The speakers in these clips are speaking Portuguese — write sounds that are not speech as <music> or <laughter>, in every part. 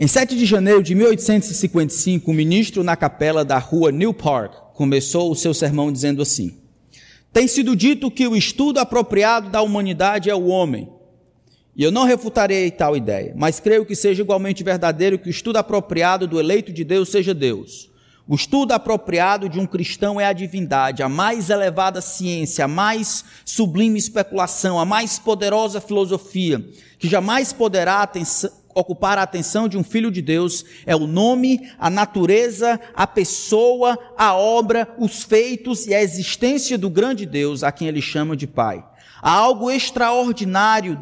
Em 7 de janeiro de 1855, o ministro na capela da rua New Park começou o seu sermão dizendo assim: Tem sido dito que o estudo apropriado da humanidade é o homem. E eu não refutarei tal ideia, mas creio que seja igualmente verdadeiro que o estudo apropriado do eleito de Deus seja Deus. O estudo apropriado de um cristão é a divindade, a mais elevada ciência, a mais sublime especulação, a mais poderosa filosofia, que jamais poderá ocupar a atenção de um filho de Deus é o nome, a natureza, a pessoa, a obra, os feitos e a existência do grande Deus a quem ele chama de Pai. Há algo extraordinário,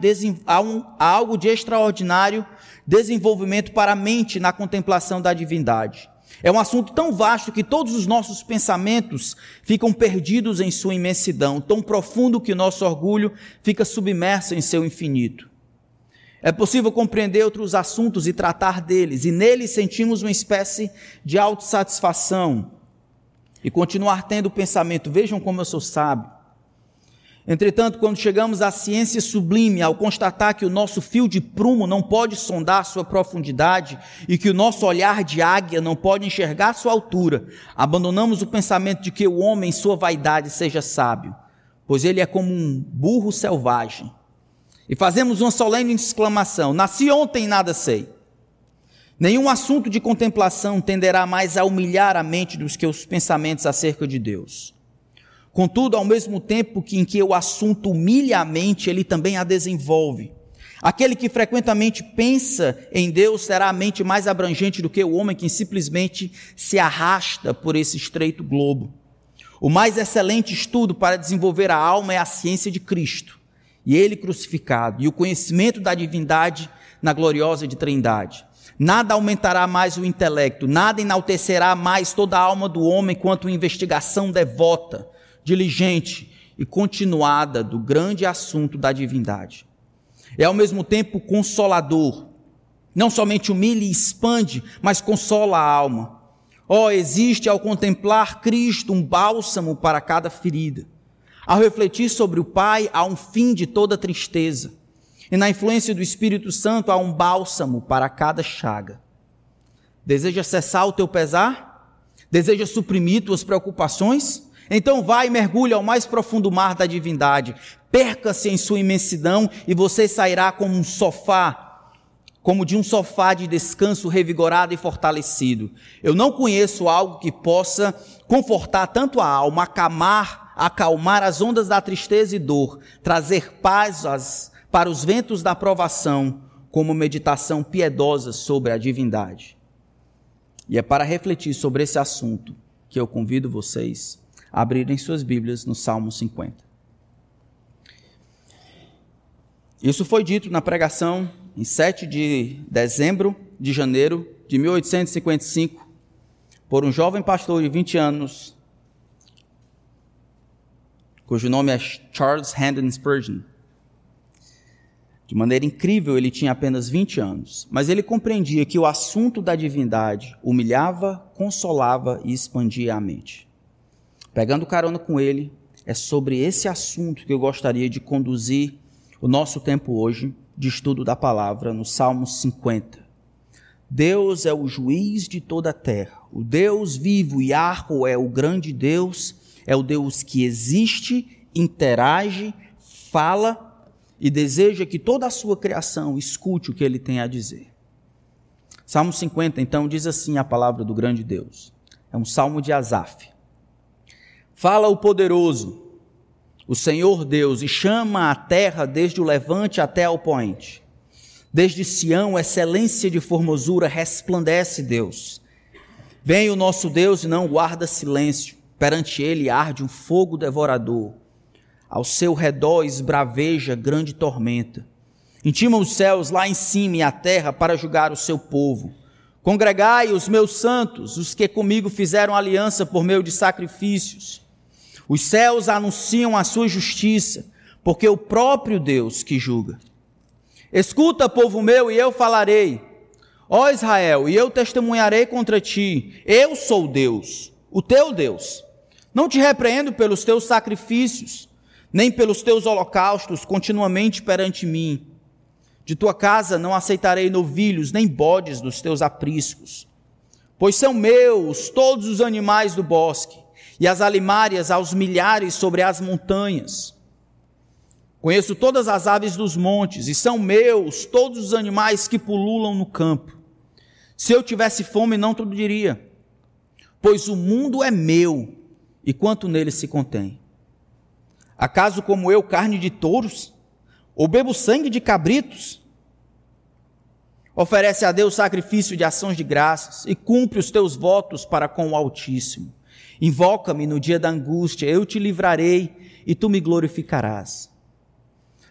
há, um, há algo de extraordinário desenvolvimento para a mente na contemplação da divindade. É um assunto tão vasto que todos os nossos pensamentos ficam perdidos em sua imensidão, tão profundo que o nosso orgulho fica submerso em seu infinito. É possível compreender outros assuntos e tratar deles, e neles sentimos uma espécie de autossatisfação e continuar tendo o pensamento: vejam como eu sou sábio. Entretanto, quando chegamos à ciência sublime, ao constatar que o nosso fio de prumo não pode sondar sua profundidade e que o nosso olhar de águia não pode enxergar sua altura, abandonamos o pensamento de que o homem, em sua vaidade, seja sábio, pois ele é como um burro selvagem e fazemos uma solene exclamação: Nasci ontem e nada sei. Nenhum assunto de contemplação tenderá mais a humilhar a mente dos que os pensamentos acerca de Deus. Contudo, ao mesmo tempo que em que o assunto humilha a mente, ele também a desenvolve. Aquele que frequentemente pensa em Deus terá a mente mais abrangente do que o homem que simplesmente se arrasta por esse estreito globo. O mais excelente estudo para desenvolver a alma é a ciência de Cristo e ele crucificado, e o conhecimento da divindade na gloriosa de Trindade. Nada aumentará mais o intelecto, nada enaltecerá mais toda a alma do homem quanto investigação devota, diligente e continuada do grande assunto da divindade. É ao mesmo tempo consolador, não somente humilha e expande, mas consola a alma. Oh, existe ao contemplar Cristo um bálsamo para cada ferida ao refletir sobre o Pai, há um fim de toda tristeza. E na influência do Espírito Santo há um bálsamo para cada chaga. Deseja cessar o teu pesar? Deseja suprimir tuas preocupações? Então vai e mergulha ao mais profundo mar da divindade. Perca-se em sua imensidão e você sairá como um sofá, como de um sofá de descanso revigorado e fortalecido. Eu não conheço algo que possa confortar tanto a alma, acamar acalmar as ondas da tristeza e dor, trazer paz para os ventos da provação, como meditação piedosa sobre a divindade. E é para refletir sobre esse assunto que eu convido vocês a abrirem suas Bíblias no Salmo 50. Isso foi dito na pregação em 7 de dezembro de janeiro de 1855 por um jovem pastor de 20 anos cujo nome é Charles Haddon Spurgeon. De maneira incrível, ele tinha apenas 20 anos, mas ele compreendia que o assunto da divindade humilhava, consolava e expandia a mente. Pegando carona com ele, é sobre esse assunto que eu gostaria de conduzir o nosso tempo hoje de estudo da palavra no Salmo 50. Deus é o juiz de toda a terra. O Deus vivo, Yahweh é o grande Deus é o Deus que existe, interage, fala e deseja que toda a sua criação escute o que ele tem a dizer. Salmo 50, então, diz assim a palavra do grande Deus. É um salmo de Asaf. Fala o poderoso, o Senhor Deus, e chama a terra desde o levante até ao poente. Desde Sião, excelência de formosura, resplandece Deus. Vem o nosso Deus e não guarda silêncio. Perante ele arde um fogo devorador. Ao seu redor esbraveja grande tormenta. Intima os céus lá em cima e a terra para julgar o seu povo. Congregai os meus santos, os que comigo fizeram aliança por meio de sacrifícios. Os céus anunciam a sua justiça, porque o próprio Deus que julga. Escuta, povo meu, e eu falarei. Ó Israel, e eu testemunharei contra ti. Eu sou Deus, o teu Deus. Não te repreendo pelos teus sacrifícios, nem pelos teus holocaustos continuamente perante mim. De tua casa não aceitarei novilhos, nem bodes dos teus apriscos, pois são meus todos os animais do bosque, e as alimárias aos milhares sobre as montanhas. Conheço todas as aves dos montes, e são meus todos os animais que pululam no campo. Se eu tivesse fome, não tudo diria, pois o mundo é meu, e quanto nele se contém. Acaso como eu carne de touros? Ou bebo sangue de cabritos? Oferece a Deus sacrifício de ações de graças e cumpre os teus votos para com o Altíssimo. Invoca-me no dia da angústia, eu te livrarei e tu me glorificarás.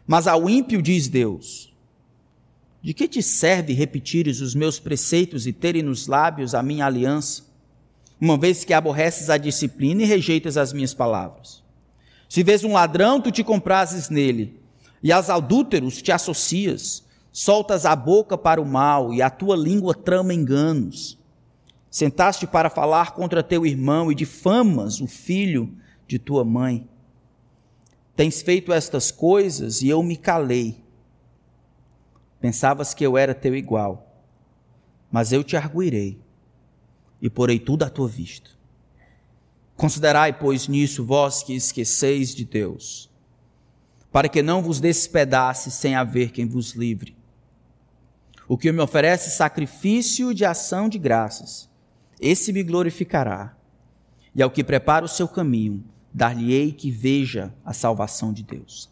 Mas ao ímpio diz Deus: De que te serve repetires os meus preceitos e terem nos lábios a minha aliança, uma vez que aborreces a disciplina e rejeitas as minhas palavras? Se vês um ladrão, tu te comprases nele, e aos adúlteros te associas, soltas a boca para o mal, e a tua língua trama enganos. Sentaste para falar contra teu irmão e difamas o filho de tua mãe. Tens feito estas coisas e eu me calei. Pensavas que eu era teu igual, mas eu te arguirei e porei tudo à tua vista. Considerai, pois, nisso vós que esqueceis de Deus, para que não vos despedace sem haver quem vos livre. O que me oferece sacrifício de ação de graças, esse me glorificará. E ao que prepara o seu caminho, dar-lhe-ei que veja a salvação de Deus.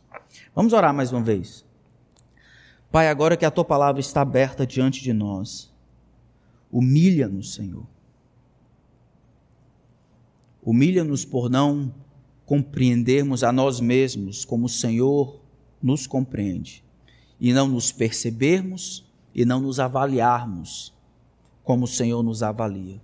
Vamos orar mais uma vez. Pai, agora que a tua palavra está aberta diante de nós, humilha-nos, Senhor Humilha-nos por não compreendermos a nós mesmos como o Senhor nos compreende, e não nos percebermos e não nos avaliarmos como o Senhor nos avalia.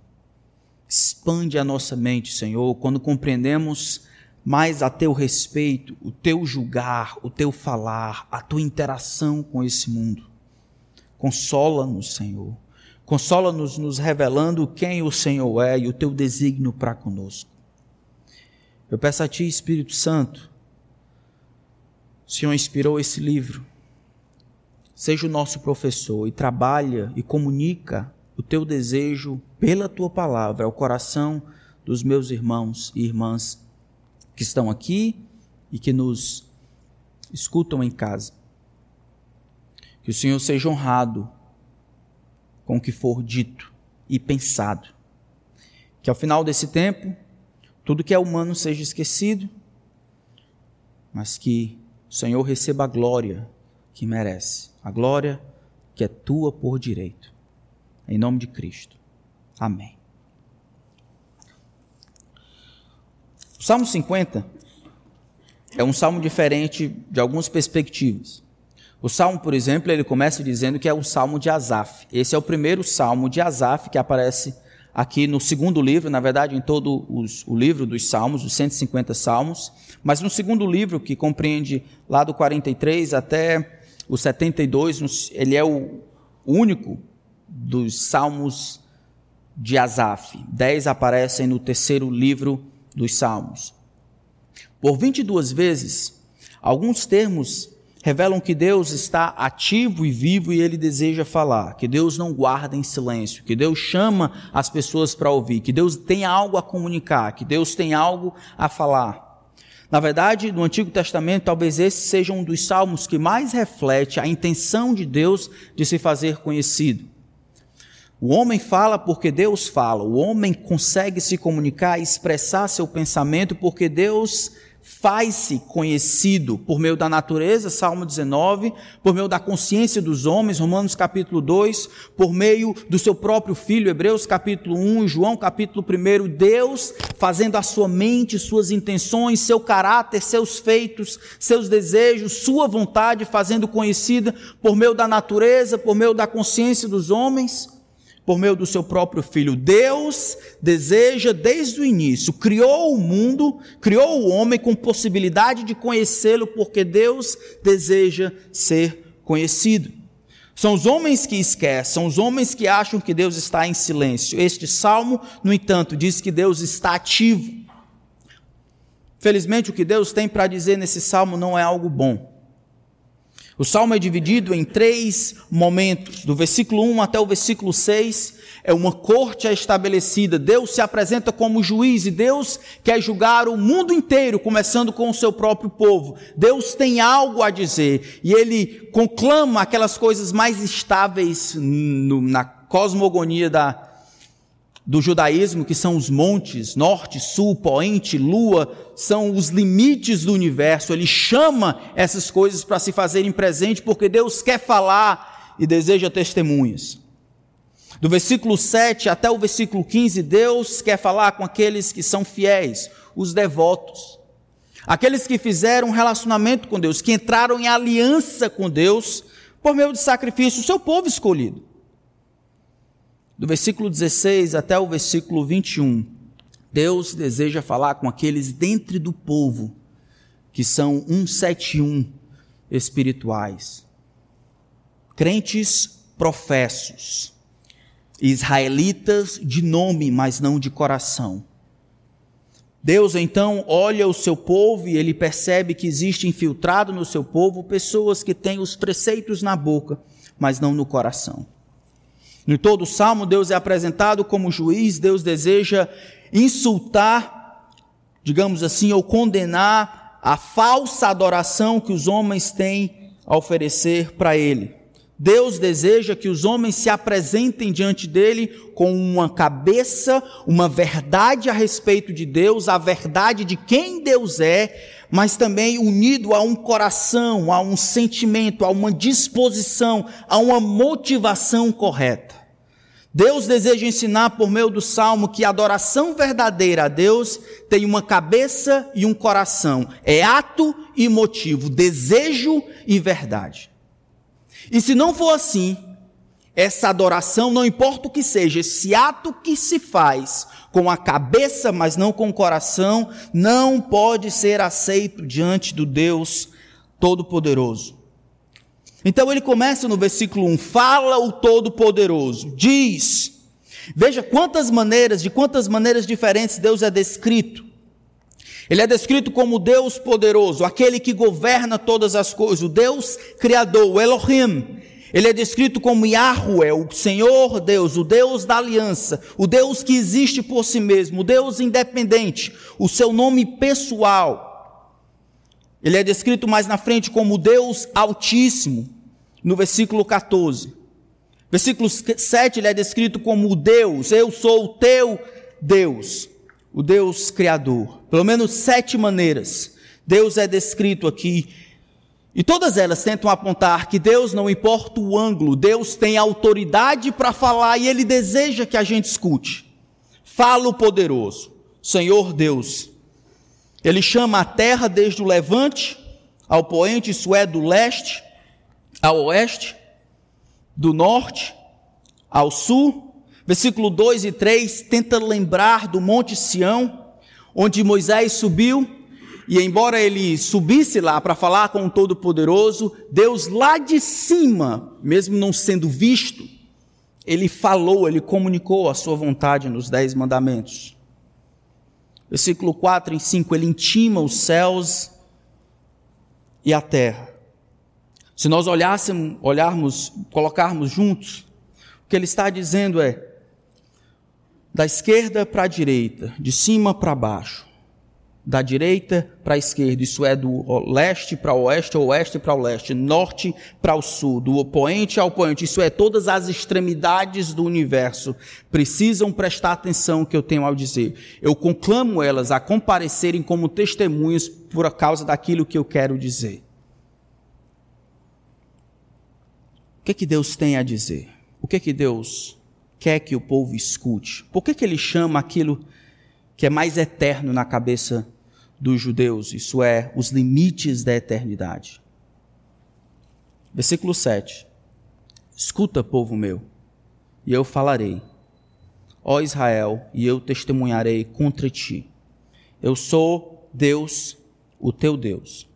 Expande a nossa mente, Senhor, quando compreendemos mais a teu respeito, o teu julgar, o teu falar, a tua interação com esse mundo. Consola-nos, Senhor. Consola-nos nos revelando quem o Senhor é e o teu desígnio para conosco. Eu peço a Ti, Espírito Santo, o Senhor inspirou esse livro. Seja o nosso professor e trabalha e comunica o Teu desejo pela Tua palavra ao coração dos meus irmãos e irmãs que estão aqui e que nos escutam em casa. Que o Senhor seja honrado com o que for dito e pensado. Que ao final desse tempo tudo que é humano seja esquecido, mas que o Senhor receba a glória que merece, a glória que é tua por direito. Em nome de Cristo. Amém. O Salmo 50 é um salmo diferente de algumas perspectivas. O salmo, por exemplo, ele começa dizendo que é o salmo de Asaf. Esse é o primeiro salmo de Asaf que aparece aqui no segundo livro, na verdade, em todo os, o livro dos Salmos, os 150 Salmos, mas no segundo livro, que compreende lá do 43 até o 72, ele é o único dos Salmos de Asaf. Dez aparecem no terceiro livro dos Salmos. Por 22 vezes, alguns termos revelam que Deus está ativo e vivo e ele deseja falar, que Deus não guarda em silêncio, que Deus chama as pessoas para ouvir, que Deus tem algo a comunicar, que Deus tem algo a falar. Na verdade, no Antigo Testamento, talvez esse seja um dos salmos que mais reflete a intenção de Deus de se fazer conhecido. O homem fala porque Deus fala, o homem consegue se comunicar e expressar seu pensamento porque Deus faz-se conhecido por meio da natureza, Salmo 19, por meio da consciência dos homens, Romanos capítulo 2, por meio do seu próprio filho, Hebreus capítulo 1, João capítulo 1, Deus fazendo a sua mente, suas intenções, seu caráter, seus feitos, seus desejos, sua vontade, fazendo conhecida por meio da natureza, por meio da consciência dos homens por meio do seu próprio filho. Deus deseja desde o início, criou o mundo, criou o homem com possibilidade de conhecê-lo, porque Deus deseja ser conhecido. São os homens que esquecem, são os homens que acham que Deus está em silêncio. Este salmo, no entanto, diz que Deus está ativo. Felizmente, o que Deus tem para dizer nesse salmo não é algo bom. O salmo é dividido em três momentos. Do versículo 1 até o versículo 6 é uma corte estabelecida. Deus se apresenta como juiz e Deus quer julgar o mundo inteiro, começando com o seu próprio povo. Deus tem algo a dizer e ele conclama aquelas coisas mais estáveis no, na cosmogonia da, do judaísmo, que são os montes, norte, sul, poente, lua, são os limites do universo. Ele chama essas coisas para se fazerem presente, porque Deus quer falar e deseja testemunhas. Do versículo 7 até o versículo 15, Deus quer falar com aqueles que são fiéis, os devotos. Aqueles que fizeram um relacionamento com Deus, que entraram em aliança com Deus por meio de sacrifício, o seu povo escolhido do versículo 16 até o versículo 21, Deus deseja falar com aqueles dentre do povo que são 171 espirituais, crentes professos, israelitas de nome, mas não de coração. Deus então olha o seu povo e ele percebe que existe infiltrado no seu povo pessoas que têm os preceitos na boca, mas não no coração. Em todo o salmo, Deus é apresentado como juiz, Deus deseja insultar, digamos assim, ou condenar a falsa adoração que os homens têm a oferecer para Ele. Deus deseja que os homens se apresentem diante dele com uma cabeça, uma verdade a respeito de Deus, a verdade de quem Deus é, mas também unido a um coração, a um sentimento, a uma disposição, a uma motivação correta. Deus deseja ensinar por meio do salmo que a adoração verdadeira a Deus tem uma cabeça e um coração, é ato e motivo, desejo e verdade. E se não for assim, essa adoração, não importa o que seja, esse ato que se faz com a cabeça, mas não com o coração, não pode ser aceito diante do Deus Todo-Poderoso. Então ele começa no versículo 1: fala o Todo-Poderoso, diz. Veja quantas maneiras, de quantas maneiras diferentes Deus é descrito. Ele é descrito como Deus poderoso, aquele que governa todas as coisas, o Deus criador, o Elohim. Ele é descrito como Yahweh, o Senhor Deus, o Deus da aliança, o Deus que existe por si mesmo, o Deus independente, o seu nome pessoal. Ele é descrito mais na frente como Deus Altíssimo, no versículo 14. Versículo 7 ele é descrito como Deus, eu sou o teu Deus, o Deus Criador. Pelo menos sete maneiras Deus é descrito aqui. E todas elas tentam apontar que Deus, não importa o ângulo, Deus tem autoridade para falar e Ele deseja que a gente escute. Fala o poderoso, Senhor Deus, ele chama a terra desde o levante ao poente, isso é, do leste ao oeste, do norte ao sul. Versículo 2 e 3 tenta lembrar do Monte Sião, onde Moisés subiu, e embora ele subisse lá para falar com o Todo-Poderoso, Deus lá de cima, mesmo não sendo visto, ele falou, ele comunicou a sua vontade nos Dez Mandamentos. Versículo 4 e 5, ele intima os céus e a terra. Se nós olhássemos, olharmos, colocarmos juntos, o que ele está dizendo é: da esquerda para a direita, de cima para baixo, da direita para a esquerda, isso é do leste para o oeste, oeste para o leste, norte para o sul, do opoente ao opoente, isso é todas as extremidades do universo precisam prestar atenção que eu tenho ao dizer. Eu conclamo elas a comparecerem como testemunhas por causa daquilo que eu quero dizer. O que que Deus tem a dizer? O que que Deus quer que o povo escute? Por que que ele chama aquilo que é mais eterno na cabeça dos judeus, isso é, os limites da eternidade. Versículo 7. Escuta, povo meu, e eu falarei, ó Israel, e eu testemunharei contra ti. Eu sou Deus, o teu Deus.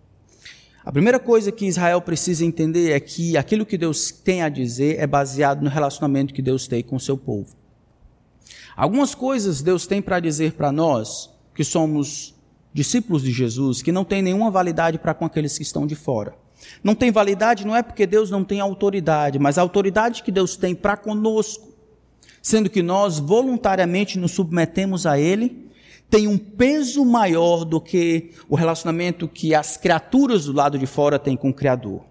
A primeira coisa que Israel precisa entender é que aquilo que Deus tem a dizer é baseado no relacionamento que Deus tem com o seu povo. Algumas coisas Deus tem para dizer para nós, que somos discípulos de Jesus, que não tem nenhuma validade para com aqueles que estão de fora. Não tem validade não é porque Deus não tem autoridade, mas a autoridade que Deus tem para conosco, sendo que nós voluntariamente nos submetemos a Ele, tem um peso maior do que o relacionamento que as criaturas do lado de fora têm com o Criador.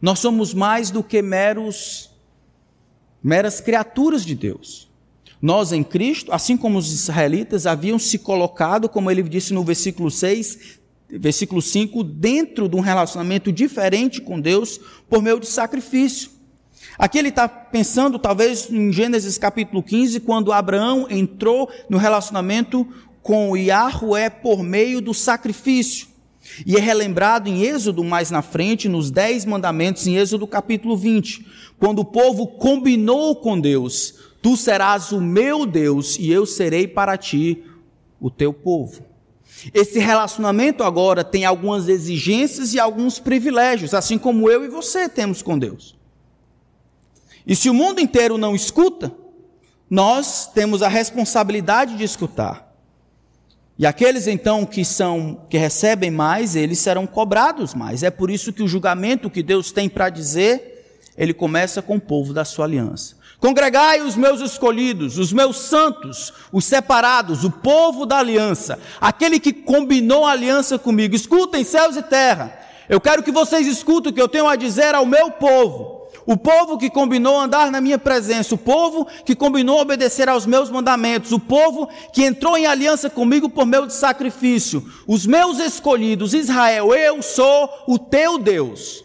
Nós somos mais do que meros meras criaturas de Deus. Nós em Cristo, assim como os israelitas haviam se colocado, como ele disse no versículo 6, versículo 5, dentro de um relacionamento diferente com Deus por meio de sacrifício. Aqui ele está pensando, talvez, em Gênesis capítulo 15, quando Abraão entrou no relacionamento com Yahweh por meio do sacrifício. E é relembrado em Êxodo mais na frente, nos Dez Mandamentos, em Êxodo capítulo 20, quando o povo combinou com Deus: Tu serás o meu Deus e eu serei para ti o teu povo. Esse relacionamento agora tem algumas exigências e alguns privilégios, assim como eu e você temos com Deus. E se o mundo inteiro não escuta, nós temos a responsabilidade de escutar. E aqueles então que são que recebem mais, eles serão cobrados mais. É por isso que o julgamento que Deus tem para dizer, ele começa com o povo da sua aliança. Congregai os meus escolhidos, os meus santos, os separados, o povo da aliança, aquele que combinou a aliança comigo. Escutem céus e terra. Eu quero que vocês escutem o que eu tenho a dizer ao meu povo. O povo que combinou andar na minha presença, o povo que combinou obedecer aos meus mandamentos, o povo que entrou em aliança comigo por de sacrifício, os meus escolhidos, Israel, eu sou o teu Deus.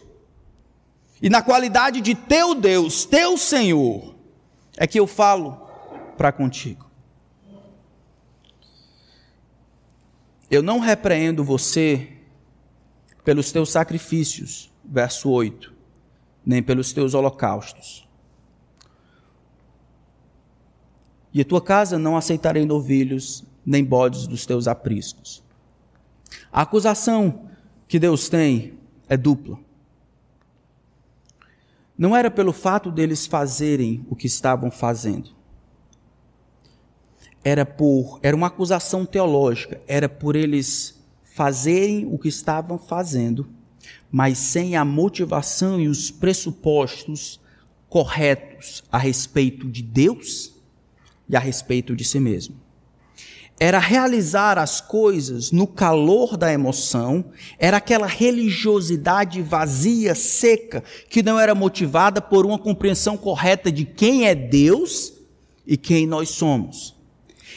E na qualidade de teu Deus, teu Senhor, é que eu falo para contigo. Eu não repreendo você pelos teus sacrifícios, verso 8 nem pelos teus holocaustos. E a tua casa não aceitarei novilhos, nem bodes dos teus apriscos. A acusação que Deus tem é dupla. Não era pelo fato deles fazerem o que estavam fazendo. Era por era uma acusação teológica, era por eles fazerem o que estavam fazendo mas sem a motivação e os pressupostos corretos a respeito de Deus e a respeito de si mesmo. Era realizar as coisas no calor da emoção, era aquela religiosidade vazia, seca, que não era motivada por uma compreensão correta de quem é Deus e quem nós somos.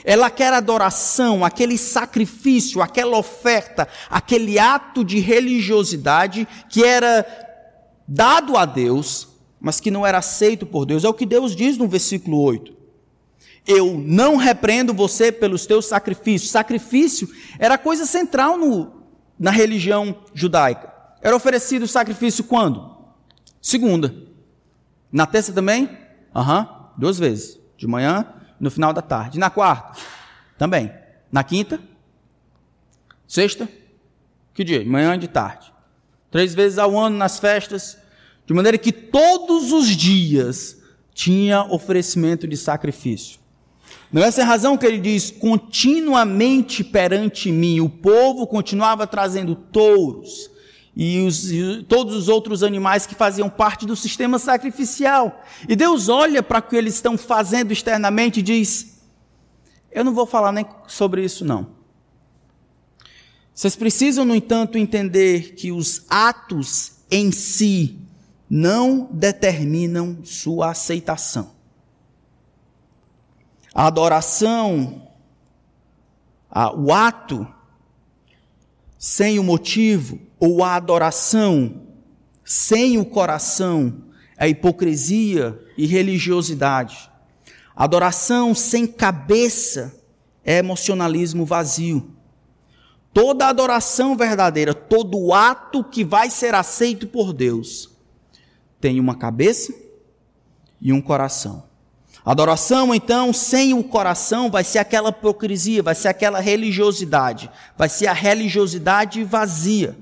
Ela quer adoração, aquele sacrifício, aquela oferta, aquele ato de religiosidade que era dado a Deus, mas que não era aceito por Deus. É o que Deus diz no versículo 8. Eu não repreendo você pelos teus sacrifícios. Sacrifício era coisa central no, na religião judaica. Era oferecido sacrifício quando? Segunda. Na terça também? Aham, uhum, duas vezes. De manhã no final da tarde. Na quarta, também. Na quinta, sexta, que dia? De manhã e de tarde. Três vezes ao ano nas festas, de maneira que todos os dias tinha oferecimento de sacrifício. Não é essa a razão que ele diz: continuamente perante mim, o povo continuava trazendo touros, e, os, e, todos os outros animais que faziam parte do sistema sacrificial. E Deus olha para o que eles estão fazendo externamente e diz: Eu não vou falar nem sobre isso, não. Vocês precisam, no entanto, entender que os atos em si não determinam sua aceitação. A adoração, a, o ato, sem o motivo, ou a adoração sem o coração é hipocrisia e religiosidade. Adoração sem cabeça é emocionalismo vazio. Toda adoração verdadeira, todo ato que vai ser aceito por Deus, tem uma cabeça e um coração. Adoração, então, sem o coração, vai ser aquela hipocrisia, vai ser aquela religiosidade, vai ser a religiosidade vazia.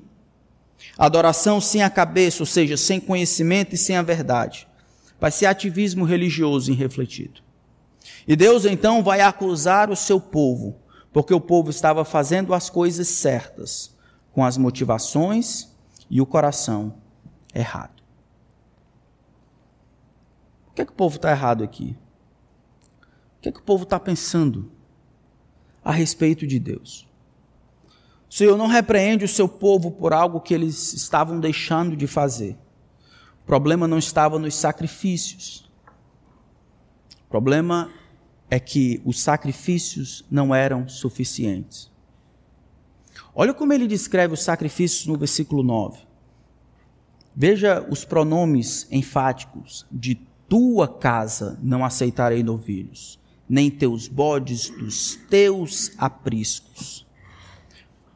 Adoração sem a cabeça, ou seja, sem conhecimento e sem a verdade. Vai ser ativismo religioso irrefletido. E Deus então vai acusar o seu povo, porque o povo estava fazendo as coisas certas, com as motivações e o coração errado. O que é que o povo está errado aqui? O que é que o povo está pensando a respeito de Deus? O Senhor não repreende o seu povo por algo que eles estavam deixando de fazer. O problema não estava nos sacrifícios. O problema é que os sacrifícios não eram suficientes. Olha como ele descreve os sacrifícios no versículo 9. Veja os pronomes enfáticos: de tua casa não aceitarei novilhos, nem teus bodes dos teus apriscos.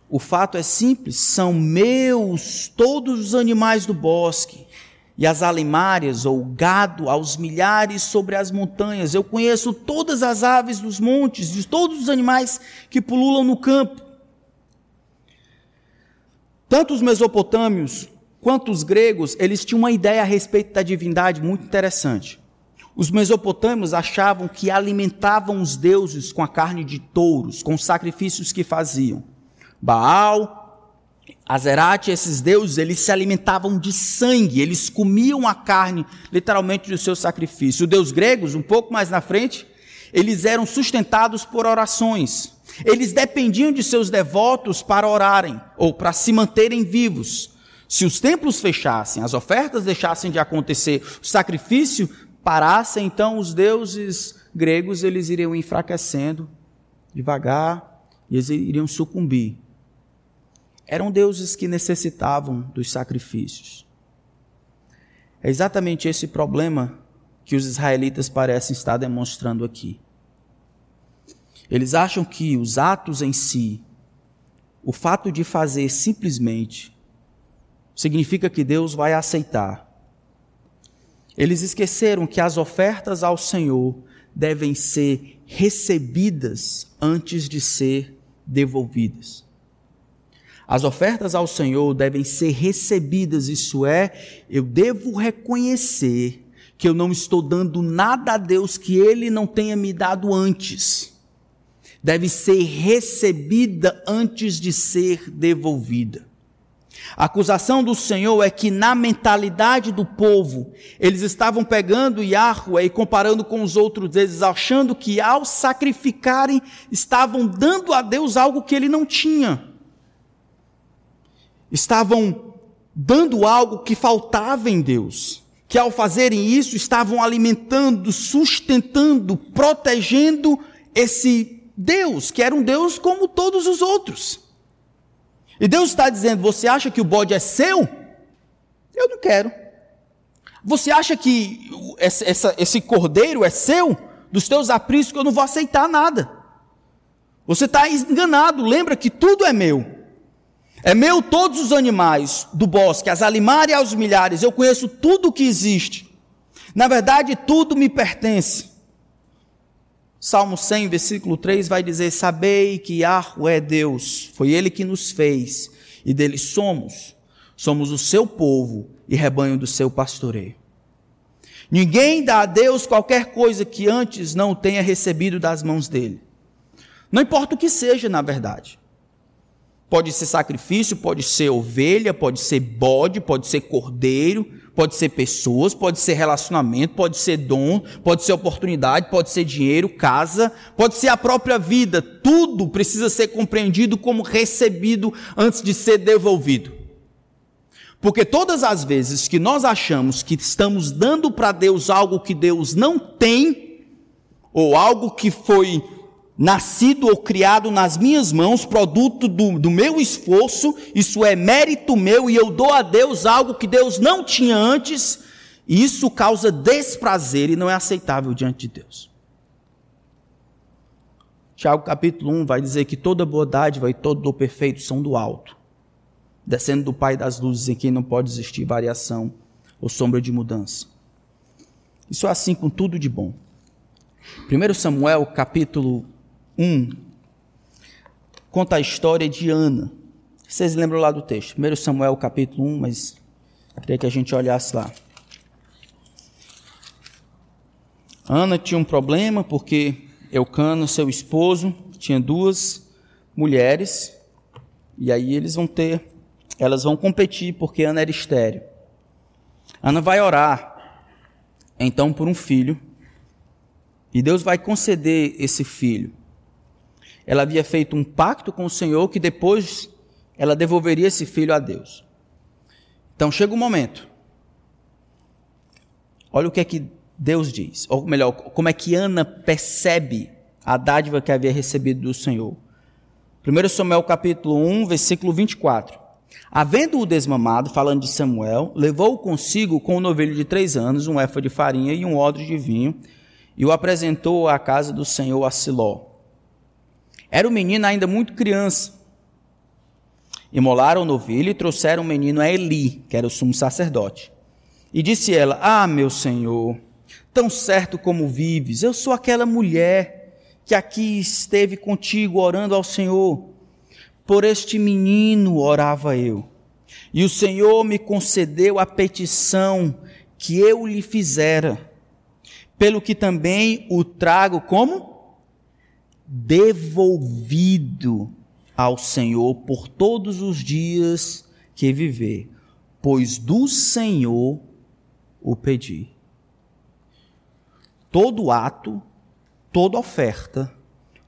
O fato é simples: são meus todos os animais do bosque, e as alimárias ou gado aos milhares sobre as montanhas. Eu conheço todas as aves dos montes, e todos os animais que pululam no campo. Tanto os mesopotâmios quanto os gregos, eles tinham uma ideia a respeito da divindade muito interessante. Os mesopotâmios achavam que alimentavam os deuses com a carne de touros, com os sacrifícios que faziam. Baal, Azerate, esses deuses, eles se alimentavam de sangue, eles comiam a carne, literalmente, do seu sacrifício. Os deuses gregos, um pouco mais na frente, eles eram sustentados por orações. Eles dependiam de seus devotos para orarem ou para se manterem vivos. Se os templos fechassem, as ofertas deixassem de acontecer, o sacrifício parasse, então os deuses gregos eles iriam enfraquecendo devagar e eles iriam sucumbir eram deuses que necessitavam dos sacrifícios. É exatamente esse problema que os israelitas parecem estar demonstrando aqui. Eles acham que os atos em si, o fato de fazer simplesmente, significa que Deus vai aceitar. Eles esqueceram que as ofertas ao Senhor devem ser recebidas antes de ser devolvidas. As ofertas ao Senhor devem ser recebidas, isso é, eu devo reconhecer que eu não estou dando nada a Deus que Ele não tenha me dado antes. Deve ser recebida antes de ser devolvida. A acusação do Senhor é que na mentalidade do povo, eles estavam pegando Yahweh e comparando com os outros deuses, achando que ao sacrificarem, estavam dando a Deus algo que ele não tinha estavam dando algo que faltava em Deus, que ao fazerem isso estavam alimentando, sustentando, protegendo esse Deus, que era um Deus como todos os outros. E Deus está dizendo: Você acha que o bode é seu? Eu não quero. Você acha que essa, esse cordeiro é seu? Dos teus apriscos eu não vou aceitar nada. Você está enganado. Lembra que tudo é meu. É meu todos os animais do bosque, as alimárias aos milhares. Eu conheço tudo o que existe. Na verdade, tudo me pertence. Salmo 100, versículo 3 vai dizer: Sabei que Yahweh é Deus, foi Ele que nos fez, e dele somos. Somos o seu povo e rebanho do seu pastoreio. Ninguém dá a Deus qualquer coisa que antes não tenha recebido das mãos dele. Não importa o que seja, na verdade. Pode ser sacrifício, pode ser ovelha, pode ser bode, pode ser cordeiro, pode ser pessoas, pode ser relacionamento, pode ser dom, pode ser oportunidade, pode ser dinheiro, casa, pode ser a própria vida. Tudo precisa ser compreendido como recebido antes de ser devolvido. Porque todas as vezes que nós achamos que estamos dando para Deus algo que Deus não tem, ou algo que foi nascido ou criado nas minhas mãos, produto do, do, meu esforço, isso é mérito meu e eu dou a Deus algo que Deus não tinha antes, e isso causa desprazer e não é aceitável diante de Deus. Tiago capítulo 1 vai dizer que toda boa dádiva e todo do perfeito são do alto, descendo do Pai das luzes em quem não pode existir variação ou sombra de mudança. Isso é assim com tudo de bom. 1 Samuel capítulo 1 conta a história de Ana. Vocês lembram lá do texto? 1 Samuel capítulo 1, mas queria que a gente olhasse lá. Ana tinha um problema porque Eucano, seu esposo, tinha duas mulheres, e aí eles vão ter elas vão competir porque Ana era estéreo. Ana vai orar, então, por um filho, e Deus vai conceder esse filho. Ela havia feito um pacto com o Senhor que depois ela devolveria esse filho a Deus. Então chega o um momento. Olha o que é que Deus diz, ou melhor, como é que Ana percebe a dádiva que havia recebido do Senhor. 1 Samuel capítulo 1, versículo 24. Havendo-o desmamado, falando de Samuel, levou-o consigo com um novelho de três anos, um éfa de farinha e um odre de vinho, e o apresentou à casa do Senhor a Siló. Era o menino ainda muito criança. Imolaram o novilho e trouxeram o menino a Eli, que era o sumo sacerdote. E disse ela: Ah, meu senhor, tão certo como vives, eu sou aquela mulher que aqui esteve contigo orando ao Senhor. Por este menino orava eu. E o Senhor me concedeu a petição que eu lhe fizera, pelo que também o trago como devolvido ao Senhor por todos os dias que viver, pois do Senhor o pedi. Todo ato, toda oferta,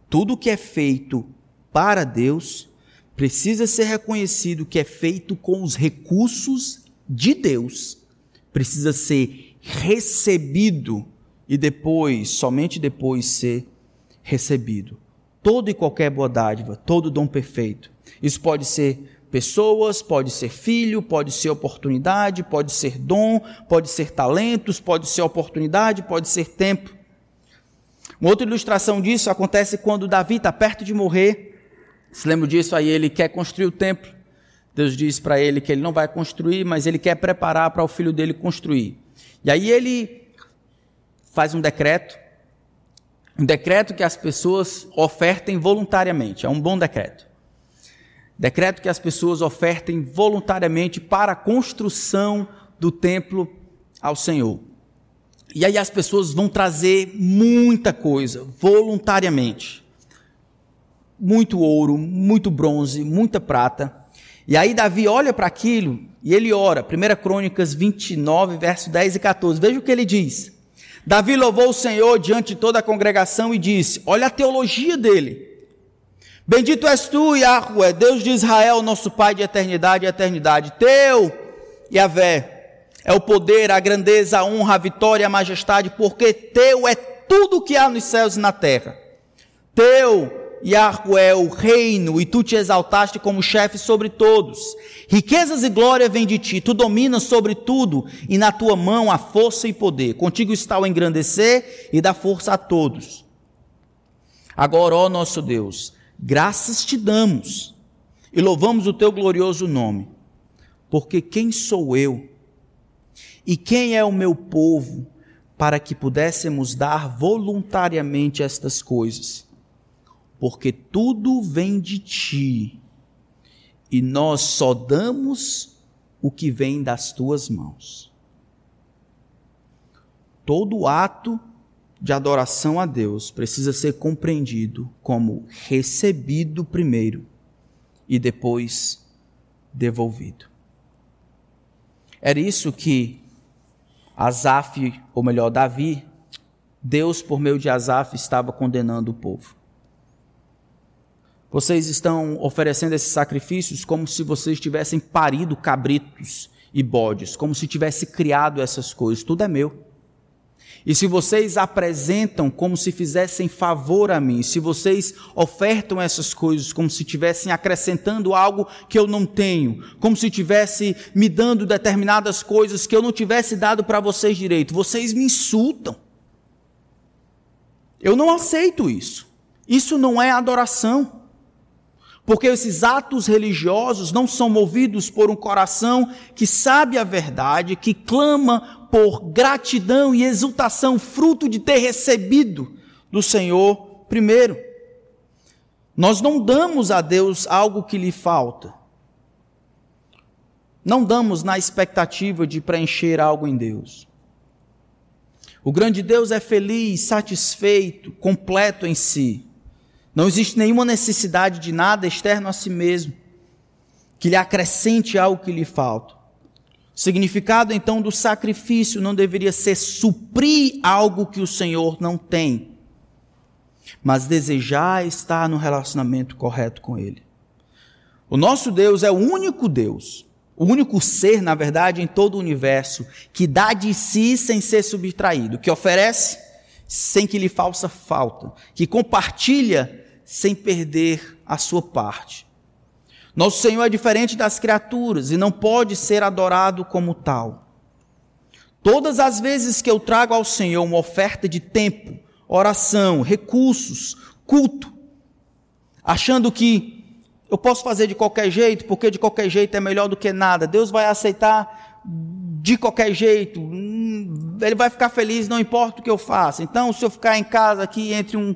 tudo que é feito para Deus, precisa ser reconhecido que é feito com os recursos de Deus, precisa ser recebido e depois, somente depois, ser recebido. Todo e qualquer boa dádiva, todo dom perfeito. Isso pode ser pessoas, pode ser filho, pode ser oportunidade, pode ser dom, pode ser talentos, pode ser oportunidade, pode ser tempo. Uma outra ilustração disso acontece quando Davi está perto de morrer. Se lembra disso? Aí ele quer construir o templo. Deus diz para ele que ele não vai construir, mas ele quer preparar para o filho dele construir. E aí ele faz um decreto, um decreto que as pessoas ofertem voluntariamente. É um bom decreto. Decreto que as pessoas ofertem voluntariamente para a construção do templo ao Senhor. E aí as pessoas vão trazer muita coisa, voluntariamente. Muito ouro, muito bronze, muita prata. E aí Davi olha para aquilo e ele ora. 1 Crônicas 29, verso 10 e 14. Veja o que ele diz. Davi louvou o Senhor diante de toda a congregação e disse: Olha a teologia dele. Bendito és tu, Yahweh, Deus de Israel, nosso Pai de eternidade e eternidade. Teu, Yahvé, é o poder, a grandeza, a honra, a vitória, a majestade, porque teu é tudo o que há nos céus e na terra. Teu, Yahweh, é o reino, e tu te exaltaste como chefe sobre todos. Riquezas e glória vêm de ti, tu dominas sobre tudo, e na tua mão há força e poder. Contigo está o engrandecer e dar força a todos. Agora, ó nosso Deus, Graças te damos e louvamos o teu glorioso nome, porque quem sou eu e quem é o meu povo para que pudéssemos dar voluntariamente estas coisas? Porque tudo vem de ti e nós só damos o que vem das tuas mãos. Todo ato de adoração a Deus precisa ser compreendido como recebido primeiro e depois devolvido. Era isso que Asaf, ou melhor, Davi, Deus por meio de Asaf estava condenando o povo. Vocês estão oferecendo esses sacrifícios como se vocês tivessem parido cabritos e bodes, como se tivesse criado essas coisas. Tudo é meu. E se vocês apresentam como se fizessem favor a mim, se vocês ofertam essas coisas como se estivessem acrescentando algo que eu não tenho, como se estivesse me dando determinadas coisas que eu não tivesse dado para vocês direito, vocês me insultam. Eu não aceito isso. Isso não é adoração. Porque esses atos religiosos não são movidos por um coração que sabe a verdade, que clama por gratidão e exultação, fruto de ter recebido do Senhor primeiro. Nós não damos a Deus algo que lhe falta. Não damos na expectativa de preencher algo em Deus. O grande Deus é feliz, satisfeito, completo em si. Não existe nenhuma necessidade de nada externo a si mesmo. que lhe acrescente algo que lhe falta. O significado então do sacrifício não deveria ser suprir algo que o Senhor não tem, mas desejar estar no relacionamento correto com Ele. O nosso Deus é o único Deus, o único ser, na verdade, em todo o universo, que dá de si sem ser subtraído, que oferece sem que lhe faça falta, que compartilha sem perder a sua parte. Nosso Senhor é diferente das criaturas e não pode ser adorado como tal. Todas as vezes que eu trago ao Senhor uma oferta de tempo, oração, recursos, culto, achando que eu posso fazer de qualquer jeito, porque de qualquer jeito é melhor do que nada, Deus vai aceitar de qualquer jeito, hum, Ele vai ficar feliz, não importa o que eu faça. Então, se eu ficar em casa aqui entre um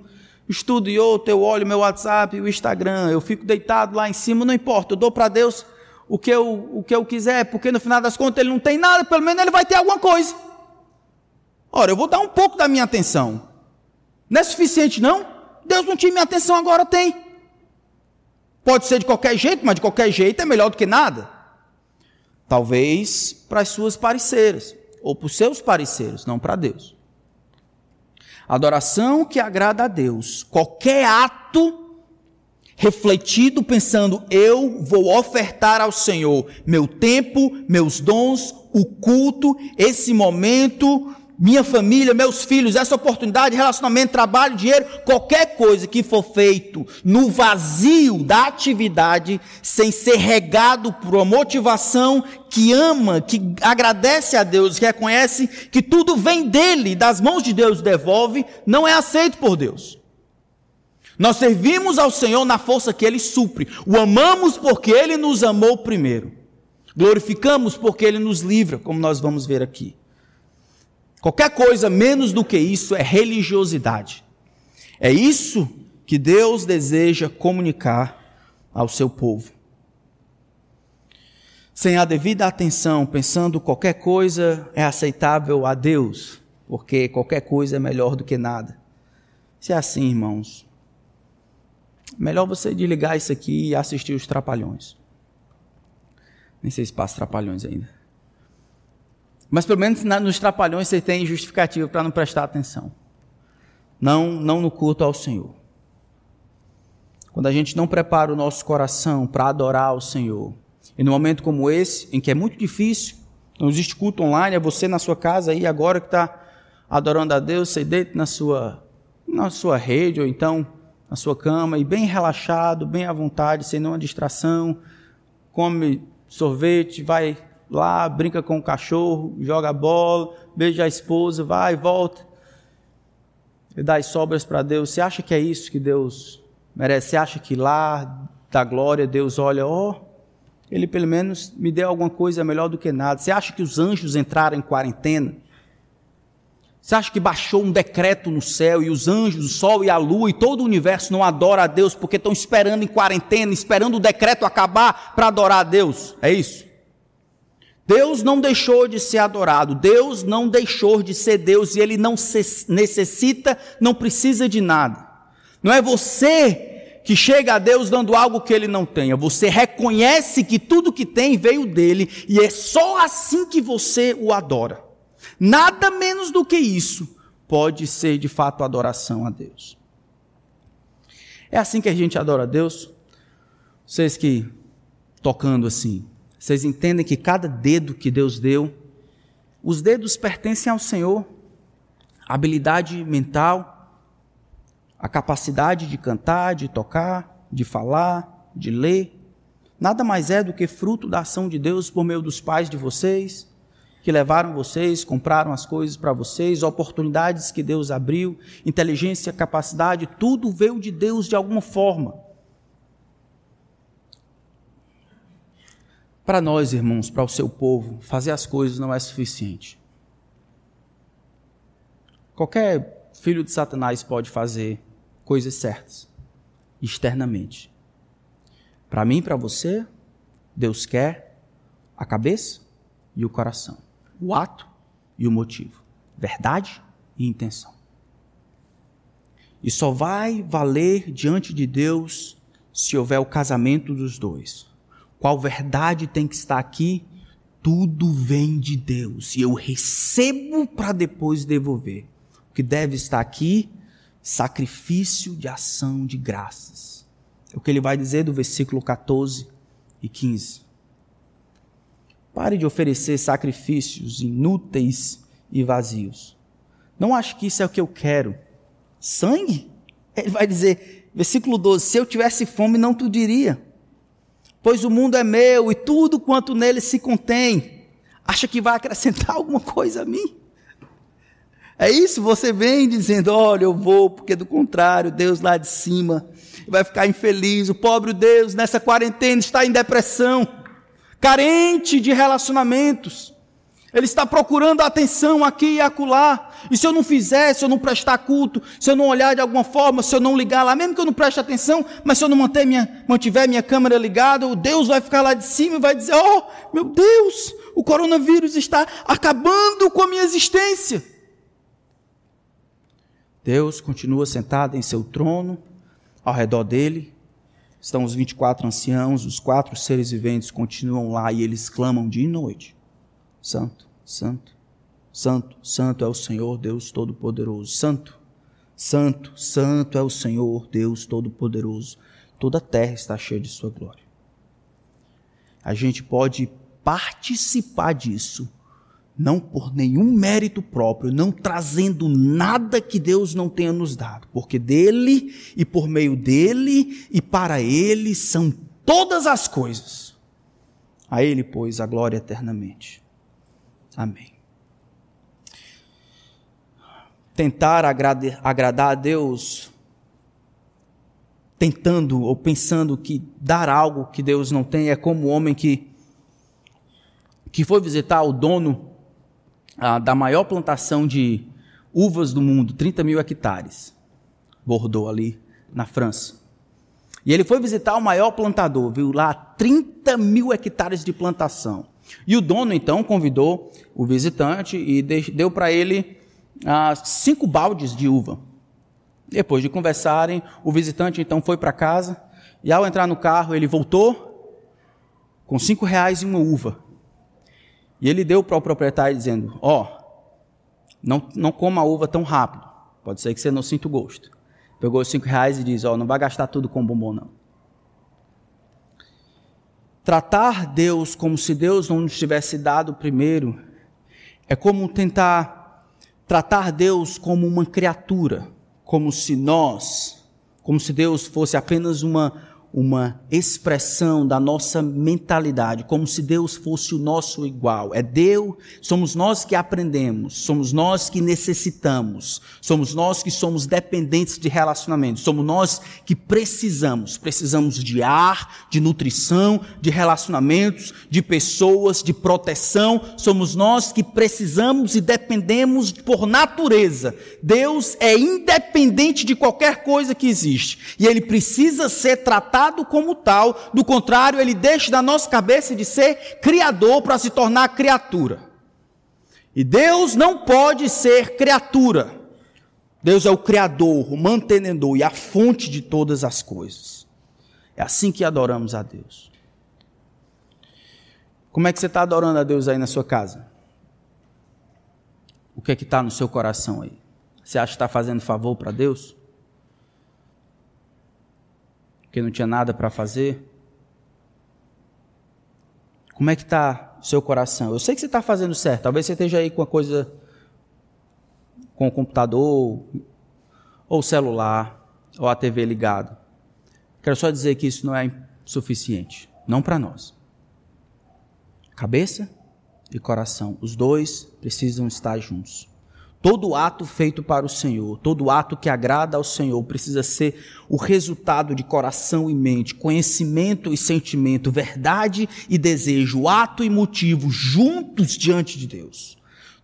estudo e outro, eu olho meu WhatsApp o Instagram, eu fico deitado lá em cima, não importa, eu dou para Deus o que, eu, o que eu quiser, porque no final das contas ele não tem nada, pelo menos ele vai ter alguma coisa. Ora, eu vou dar um pouco da minha atenção. Não é suficiente, não? Deus não tinha minha atenção, agora tem. Pode ser de qualquer jeito, mas de qualquer jeito é melhor do que nada. Talvez para as suas parceiras, ou para os seus parceiros, não para Deus. Adoração que agrada a Deus. Qualquer ato refletido pensando, eu vou ofertar ao Senhor meu tempo, meus dons, o culto, esse momento, minha família, meus filhos, essa oportunidade, relacionamento, trabalho, dinheiro, qualquer coisa que for feito no vazio da atividade, sem ser regado por uma motivação que ama, que agradece a Deus, que reconhece que tudo vem dele, das mãos de Deus devolve, não é aceito por Deus. Nós servimos ao Senhor na força que Ele supre. O amamos porque Ele nos amou primeiro. Glorificamos porque Ele nos livra, como nós vamos ver aqui. Qualquer coisa menos do que isso é religiosidade. É isso que Deus deseja comunicar ao seu povo. Sem a devida atenção, pensando qualquer coisa é aceitável a Deus, porque qualquer coisa é melhor do que nada. Se é assim, irmãos, melhor você desligar isso aqui e assistir os Trapalhões. Nem sei se passa Trapalhões ainda. Mas pelo menos nos trapalhões você tem justificativo para não prestar atenção. Não, não no culto ao Senhor. Quando a gente não prepara o nosso coração para adorar o Senhor, e num momento como esse, em que é muito difícil, não existe culto online, é você na sua casa aí agora que está adorando a Deus, você deita na sua, na sua rede ou então na sua cama e bem relaxado, bem à vontade, sem nenhuma distração, come sorvete, vai lá, brinca com o cachorro, joga bola, beija a esposa, vai e volta. E dá as sobras para Deus. Você acha que é isso que Deus merece? Você acha que lá da glória Deus olha, ó, oh, ele pelo menos me deu alguma coisa melhor do que nada. Você acha que os anjos entraram em quarentena? Você acha que baixou um decreto no céu e os anjos, o sol e a lua e todo o universo não adora a Deus porque estão esperando em quarentena, esperando o decreto acabar para adorar a Deus? É isso? Deus não deixou de ser adorado, Deus não deixou de ser Deus e Ele não necessita, não precisa de nada. Não é você que chega a Deus dando algo que Ele não tenha, você reconhece que tudo que tem veio dele e é só assim que você o adora. Nada menos do que isso pode ser de fato adoração a Deus. É assim que a gente adora a Deus? Vocês que tocando assim, vocês entendem que cada dedo que Deus deu, os dedos pertencem ao Senhor. A habilidade mental, a capacidade de cantar, de tocar, de falar, de ler, nada mais é do que fruto da ação de Deus por meio dos pais de vocês, que levaram vocês, compraram as coisas para vocês, oportunidades que Deus abriu, inteligência, capacidade, tudo veio de Deus de alguma forma. Para nós, irmãos, para o seu povo, fazer as coisas não é suficiente. Qualquer filho de Satanás pode fazer coisas certas, externamente. Para mim para você, Deus quer a cabeça e o coração, o ato e o motivo, verdade e intenção. E só vai valer diante de Deus se houver o casamento dos dois qual verdade tem que estar aqui, tudo vem de Deus e eu recebo para depois devolver. O que deve estar aqui, sacrifício de ação de graças. É o que ele vai dizer do versículo 14 e 15. Pare de oferecer sacrifícios inúteis e vazios. Não acho que isso é o que eu quero. Sangue? Ele vai dizer, versículo 12: Se eu tivesse fome, não tu diria. Pois o mundo é meu e tudo quanto nele se contém. Acha que vai acrescentar <laughs> alguma coisa a mim? É isso, você vem dizendo: olha, eu vou, porque do contrário, Deus lá de cima vai ficar infeliz. O pobre Deus nessa quarentena está em depressão carente de relacionamentos. Ele está procurando atenção aqui e acolá. E se eu não fizer, se eu não prestar culto, se eu não olhar de alguma forma, se eu não ligar lá, mesmo que eu não preste atenção, mas se eu não manter minha, mantiver minha câmera ligada, o Deus vai ficar lá de cima e vai dizer: Oh, meu Deus, o coronavírus está acabando com a minha existência. Deus continua sentado em seu trono, ao redor dele, estão os 24 anciãos, os quatro seres viventes continuam lá e eles clamam dia e noite: Santo, Santo, Santo, Santo é o Senhor Deus Todo-Poderoso. Santo, Santo, Santo é o Senhor Deus Todo-Poderoso. Toda a terra está cheia de Sua glória. A gente pode participar disso não por nenhum mérito próprio, não trazendo nada que Deus não tenha nos dado, porque dele e por meio dele e para ele são todas as coisas. A ele, pois, a glória eternamente. Amém. Tentar agradar, agradar a Deus, tentando ou pensando que dar algo que Deus não tem, é como o homem que, que foi visitar o dono ah, da maior plantação de uvas do mundo, 30 mil hectares, Bordeaux ali na França. E ele foi visitar o maior plantador, viu lá 30 mil hectares de plantação. E o dono então convidou o visitante e deu para ele ah, cinco baldes de uva. Depois de conversarem, o visitante então foi para casa e ao entrar no carro ele voltou com cinco reais e uma uva. E ele deu para o proprietário dizendo: Ó, oh, não, não coma a uva tão rápido. Pode ser que você não sinta o gosto. Pegou os cinco reais e diz: Ó, oh, não vai gastar tudo com bombom, não. Tratar Deus como se Deus não nos tivesse dado primeiro é como tentar tratar Deus como uma criatura, como se nós, como se Deus fosse apenas uma uma expressão da nossa mentalidade, como se Deus fosse o nosso igual. É Deus, somos nós que aprendemos, somos nós que necessitamos, somos nós que somos dependentes de relacionamentos, somos nós que precisamos, precisamos de ar, de nutrição, de relacionamentos, de pessoas, de proteção, somos nós que precisamos e dependemos por natureza. Deus é independente de qualquer coisa que existe e ele precisa ser tratado tratado como tal, do contrário, ele deixa da nossa cabeça de ser criador para se tornar criatura. E Deus não pode ser criatura. Deus é o criador, o mantenedor e a fonte de todas as coisas. É assim que adoramos a Deus. Como é que você está adorando a Deus aí na sua casa? O que é que está no seu coração aí? Você acha que está fazendo favor para Deus? Porque não tinha nada para fazer? Como é que está o seu coração? Eu sei que você está fazendo certo. Talvez você esteja aí com a coisa, com o computador, ou o celular, ou a TV ligado. Quero só dizer que isso não é suficiente. Não para nós. Cabeça e coração, os dois precisam estar juntos. Todo ato feito para o Senhor, todo ato que agrada ao Senhor, precisa ser o resultado de coração e mente, conhecimento e sentimento, verdade e desejo, ato e motivo juntos diante de Deus.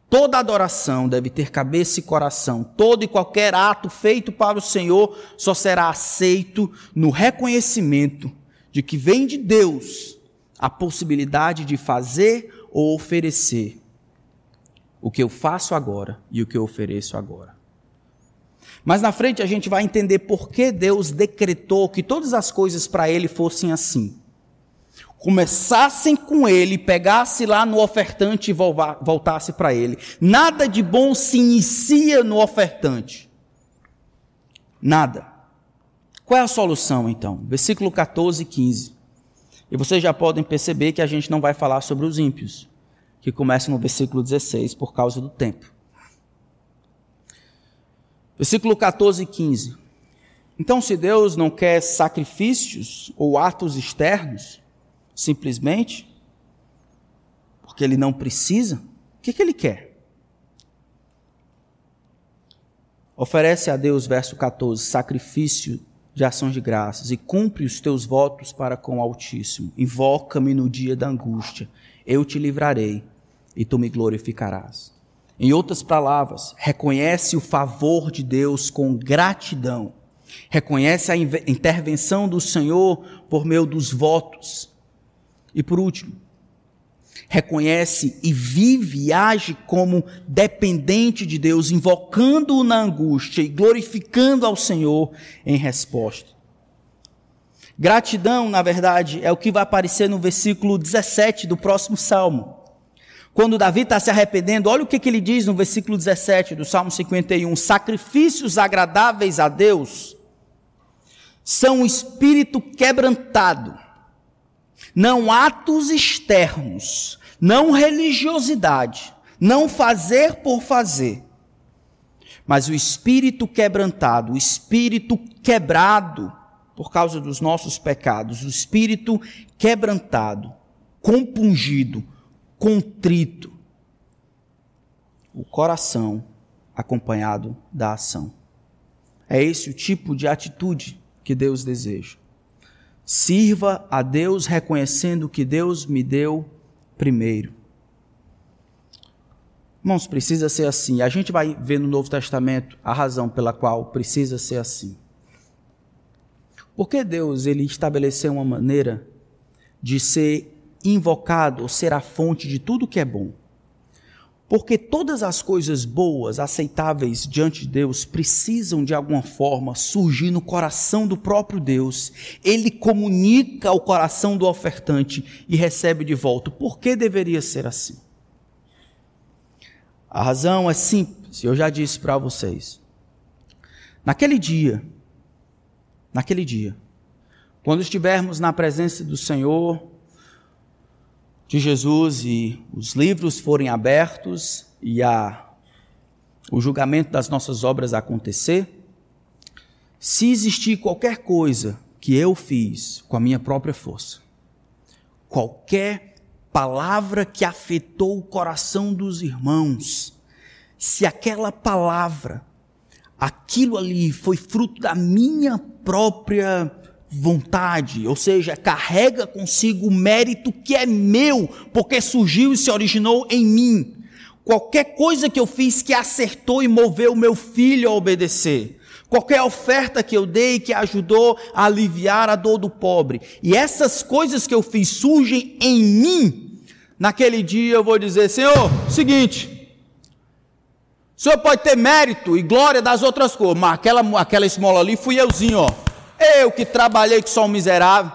Toda adoração deve ter cabeça e coração. Todo e qualquer ato feito para o Senhor só será aceito no reconhecimento de que vem de Deus a possibilidade de fazer ou oferecer o que eu faço agora e o que eu ofereço agora. Mas na frente a gente vai entender por que Deus decretou que todas as coisas para ele fossem assim. começassem com ele, pegasse lá no ofertante e voltasse para ele. Nada de bom se inicia no ofertante. Nada. Qual é a solução então? Versículo 14 e 15. E vocês já podem perceber que a gente não vai falar sobre os ímpios, que começa no versículo 16 por causa do tempo. Versículo 14 e 15. Então, se Deus não quer sacrifícios ou atos externos, simplesmente porque Ele não precisa, o que, que Ele quer? Oferece a Deus, verso 14, sacrifício de ações de graças e cumpre os teus votos para com o Altíssimo. Invoca-me no dia da angústia, eu te livrarei e tu me glorificarás. Em outras palavras, reconhece o favor de Deus com gratidão. Reconhece a intervenção do Senhor por meio dos votos. E por último, reconhece e vive e age como dependente de Deus, invocando-o na angústia e glorificando ao Senhor em resposta. Gratidão, na verdade, é o que vai aparecer no versículo 17 do próximo salmo. Quando Davi está se arrependendo, olha o que, que ele diz no versículo 17 do Salmo 51: Sacrifícios agradáveis a Deus são o espírito quebrantado, não atos externos, não religiosidade, não fazer por fazer, mas o espírito quebrantado, o espírito quebrado por causa dos nossos pecados, o espírito quebrantado, compungido, contrito, o coração acompanhado da ação. É esse o tipo de atitude que Deus deseja. Sirva a Deus reconhecendo que Deus me deu primeiro. Irmãos, precisa ser assim. A gente vai ver no Novo Testamento a razão pela qual precisa ser assim. Porque Deus ele estabeleceu uma maneira de ser invocado ser a fonte de tudo que é bom. Porque todas as coisas boas, aceitáveis diante de Deus, precisam de alguma forma surgir no coração do próprio Deus. Ele comunica ao coração do ofertante e recebe de volta. Por que deveria ser assim? A razão é simples, eu já disse para vocês. Naquele dia, naquele dia, quando estivermos na presença do Senhor, de Jesus e os livros forem abertos e a, o julgamento das nossas obras acontecer, se existir qualquer coisa que eu fiz com a minha própria força, qualquer palavra que afetou o coração dos irmãos, se aquela palavra, aquilo ali foi fruto da minha própria vontade, ou seja, carrega consigo o mérito que é meu, porque surgiu e se originou em mim. Qualquer coisa que eu fiz que acertou e moveu meu filho a obedecer. Qualquer oferta que eu dei que ajudou a aliviar a dor do pobre. E essas coisas que eu fiz surgem em mim. Naquele dia eu vou dizer: Senhor, seguinte. O senhor pode ter mérito e glória das outras coisas, mas aquela, aquela esmola ali fui euzinho, ó. Eu que trabalhei que sou um miserável.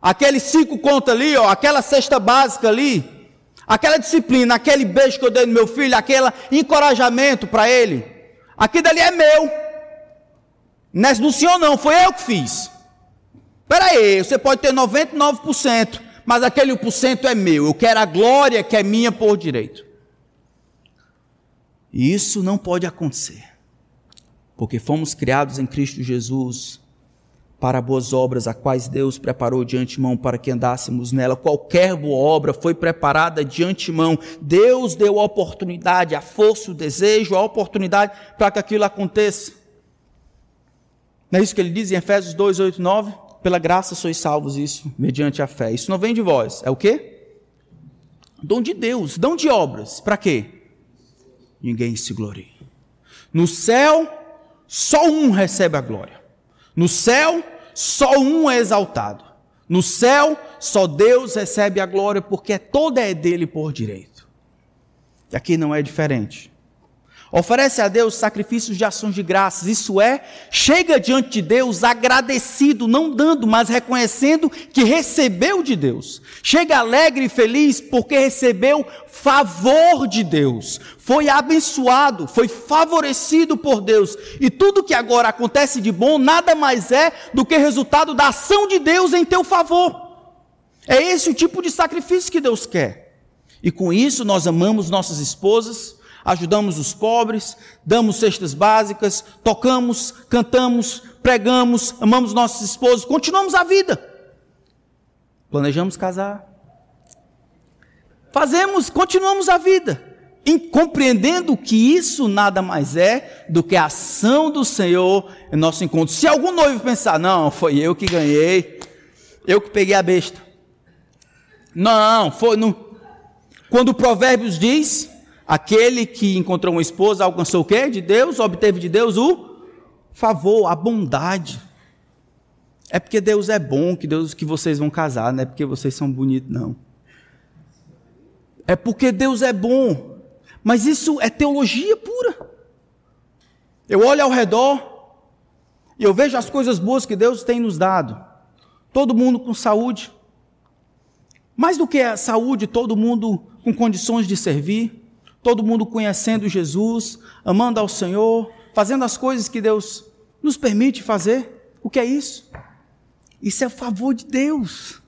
Aqueles cinco contas ali, ó, aquela cesta básica ali, aquela disciplina, aquele beijo que eu dei no meu filho, aquele encorajamento para ele. Aquilo ali é meu. Não é do senhor não, foi eu que fiz. Espera aí, você pode ter 99%, mas aquele 1% é meu. Eu quero a glória que é minha por direito. E isso não pode acontecer. Porque fomos criados em Cristo Jesus para boas obras, a quais Deus preparou de antemão para que andássemos nela. Qualquer boa obra foi preparada de antemão. Deus deu a oportunidade, a força, o desejo, a oportunidade para que aquilo aconteça. Não é isso que ele diz em Efésios 2, 8, 9? Pela graça sois salvos, isso, mediante a fé. Isso não vem de vós. É o quê? Dom de Deus, dom de obras. Para quê? Ninguém se glorie. No céu, só um recebe a glória. No céu, só um é exaltado. No céu, só Deus recebe a glória, porque toda é dele por direito. E aqui não é diferente. Oferece a Deus sacrifícios de ações de graças, isso é, chega diante de Deus agradecido, não dando, mas reconhecendo que recebeu de Deus. Chega alegre e feliz porque recebeu favor de Deus, foi abençoado, foi favorecido por Deus. E tudo que agora acontece de bom nada mais é do que resultado da ação de Deus em teu favor. É esse o tipo de sacrifício que Deus quer. E com isso nós amamos nossas esposas ajudamos os pobres, damos cestas básicas, tocamos, cantamos, pregamos, amamos nossos esposos, continuamos a vida. Planejamos casar. Fazemos, continuamos a vida. Compreendendo que isso nada mais é do que a ação do Senhor em nosso encontro. Se algum noivo pensar, não, foi eu que ganhei, eu que peguei a besta. Não, foi no. Quando o Provérbios diz Aquele que encontrou uma esposa alcançou o quê? De Deus, obteve de Deus o favor, a bondade. É porque Deus é bom que Deus que vocês vão casar, não é porque vocês são bonitos, não. É porque Deus é bom. Mas isso é teologia pura. Eu olho ao redor e eu vejo as coisas boas que Deus tem nos dado. Todo mundo com saúde. Mais do que a saúde, todo mundo com condições de servir todo mundo conhecendo Jesus, amando ao Senhor, fazendo as coisas que Deus nos permite fazer. O que é isso? Isso é o favor de Deus.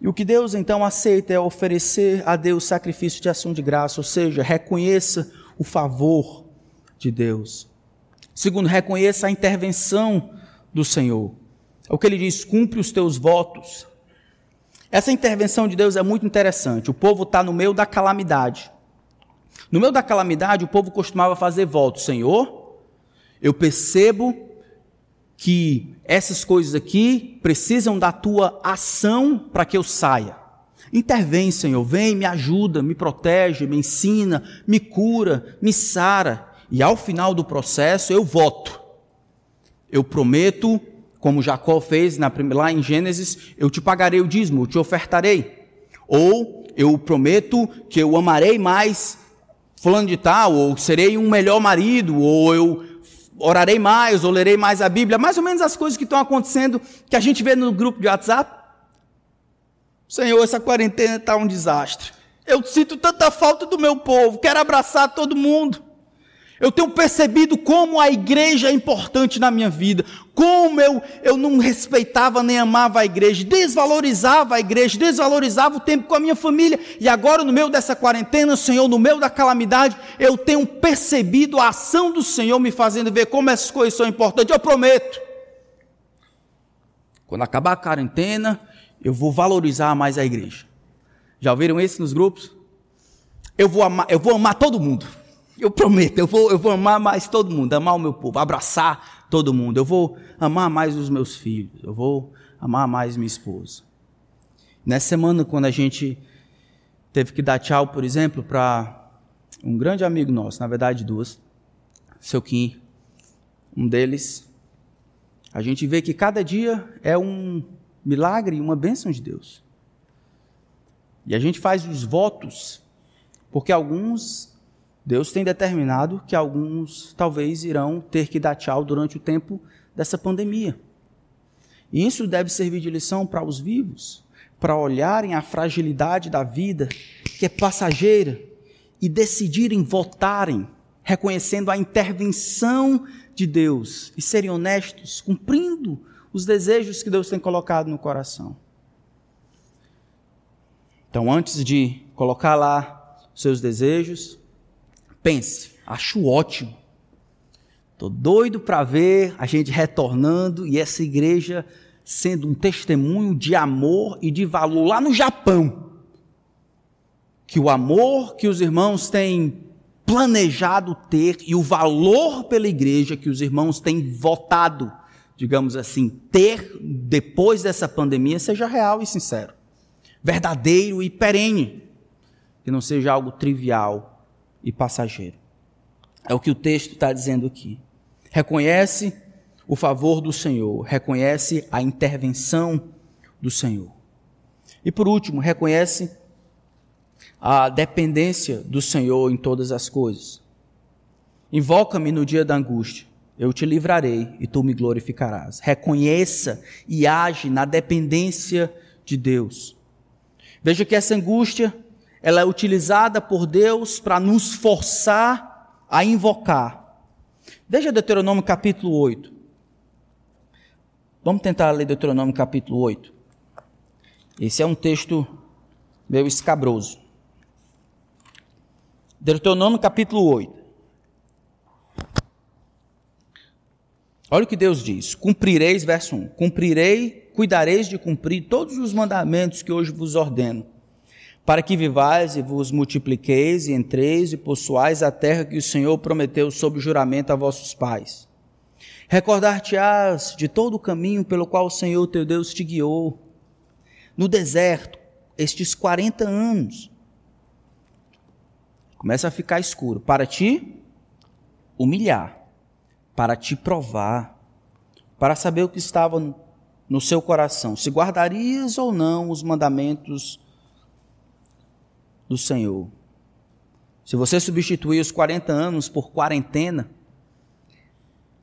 E o que Deus então aceita é oferecer a Deus sacrifício de ação de graça, ou seja, reconheça o favor de Deus. Segundo, reconheça a intervenção do Senhor. É o que ele diz: cumpre os teus votos. Essa intervenção de Deus é muito interessante. O povo está no meio da calamidade. No meio da calamidade, o povo costumava fazer votos. Senhor, eu percebo que essas coisas aqui precisam da tua ação para que eu saia. Intervém, Senhor, vem, me ajuda, me protege, me ensina, me cura, me sara. E ao final do processo eu voto. Eu prometo como Jacó fez na, lá em Gênesis, eu te pagarei o dízimo, eu te ofertarei. Ou eu prometo que eu amarei mais fulano de tal, ou serei um melhor marido, ou eu orarei mais, ou lerei mais a Bíblia, mais ou menos as coisas que estão acontecendo, que a gente vê no grupo de WhatsApp. Senhor, essa quarentena está um desastre. Eu sinto tanta falta do meu povo, quero abraçar todo mundo. Eu tenho percebido como a igreja é importante na minha vida, como eu, eu não respeitava nem amava a igreja, desvalorizava a igreja, desvalorizava o tempo com a minha família, e agora no meio dessa quarentena, Senhor, no meio da calamidade, eu tenho percebido a ação do Senhor me fazendo ver como essas coisas são importantes. Eu prometo, quando acabar a quarentena, eu vou valorizar mais a igreja. Já ouviram isso nos grupos? Eu vou amar, eu vou amar todo mundo. Eu prometo, eu vou, eu vou amar mais todo mundo, amar o meu povo, abraçar todo mundo. Eu vou amar mais os meus filhos, eu vou amar mais minha esposa. Nessa semana, quando a gente teve que dar tchau, por exemplo, para um grande amigo nosso, na verdade duas, seu Kim, um deles, a gente vê que cada dia é um milagre e uma bênção de Deus. E a gente faz os votos, porque alguns Deus tem determinado que alguns talvez irão ter que dar tchau durante o tempo dessa pandemia. E isso deve servir de lição para os vivos, para olharem a fragilidade da vida, que é passageira, e decidirem votarem, reconhecendo a intervenção de Deus e serem honestos, cumprindo os desejos que Deus tem colocado no coração. Então, antes de colocar lá seus desejos, Pense, acho ótimo. Estou doido para ver a gente retornando e essa igreja sendo um testemunho de amor e de valor lá no Japão. Que o amor que os irmãos têm planejado ter e o valor pela igreja que os irmãos têm votado, digamos assim, ter depois dessa pandemia seja real e sincero, verdadeiro e perene, que não seja algo trivial e passageiro. É o que o texto está dizendo aqui. Reconhece o favor do Senhor, reconhece a intervenção do Senhor. E por último, reconhece a dependência do Senhor em todas as coisas. Invoca-me no dia da angústia, eu te livrarei e tu me glorificarás. Reconheça e age na dependência de Deus. Veja que essa angústia, ela é utilizada por Deus para nos forçar a invocar. Veja Deuteronômio capítulo 8. Vamos tentar ler Deuteronômio capítulo 8. Esse é um texto meio escabroso. Deuteronômio capítulo 8. Olha o que Deus diz: Cumprireis, verso 1: Cumprirei, cuidareis de cumprir todos os mandamentos que hoje vos ordeno, para que vivais e vos multipliqueis e entreis e possuais a terra que o Senhor prometeu sob juramento a vossos pais. Recordar-te-ás de todo o caminho pelo qual o Senhor teu Deus te guiou, no deserto, estes 40 anos começa a ficar escuro para te humilhar, para te provar, para saber o que estava no seu coração, se guardarias ou não os mandamentos do Senhor. Se você substituir os 40 anos por quarentena,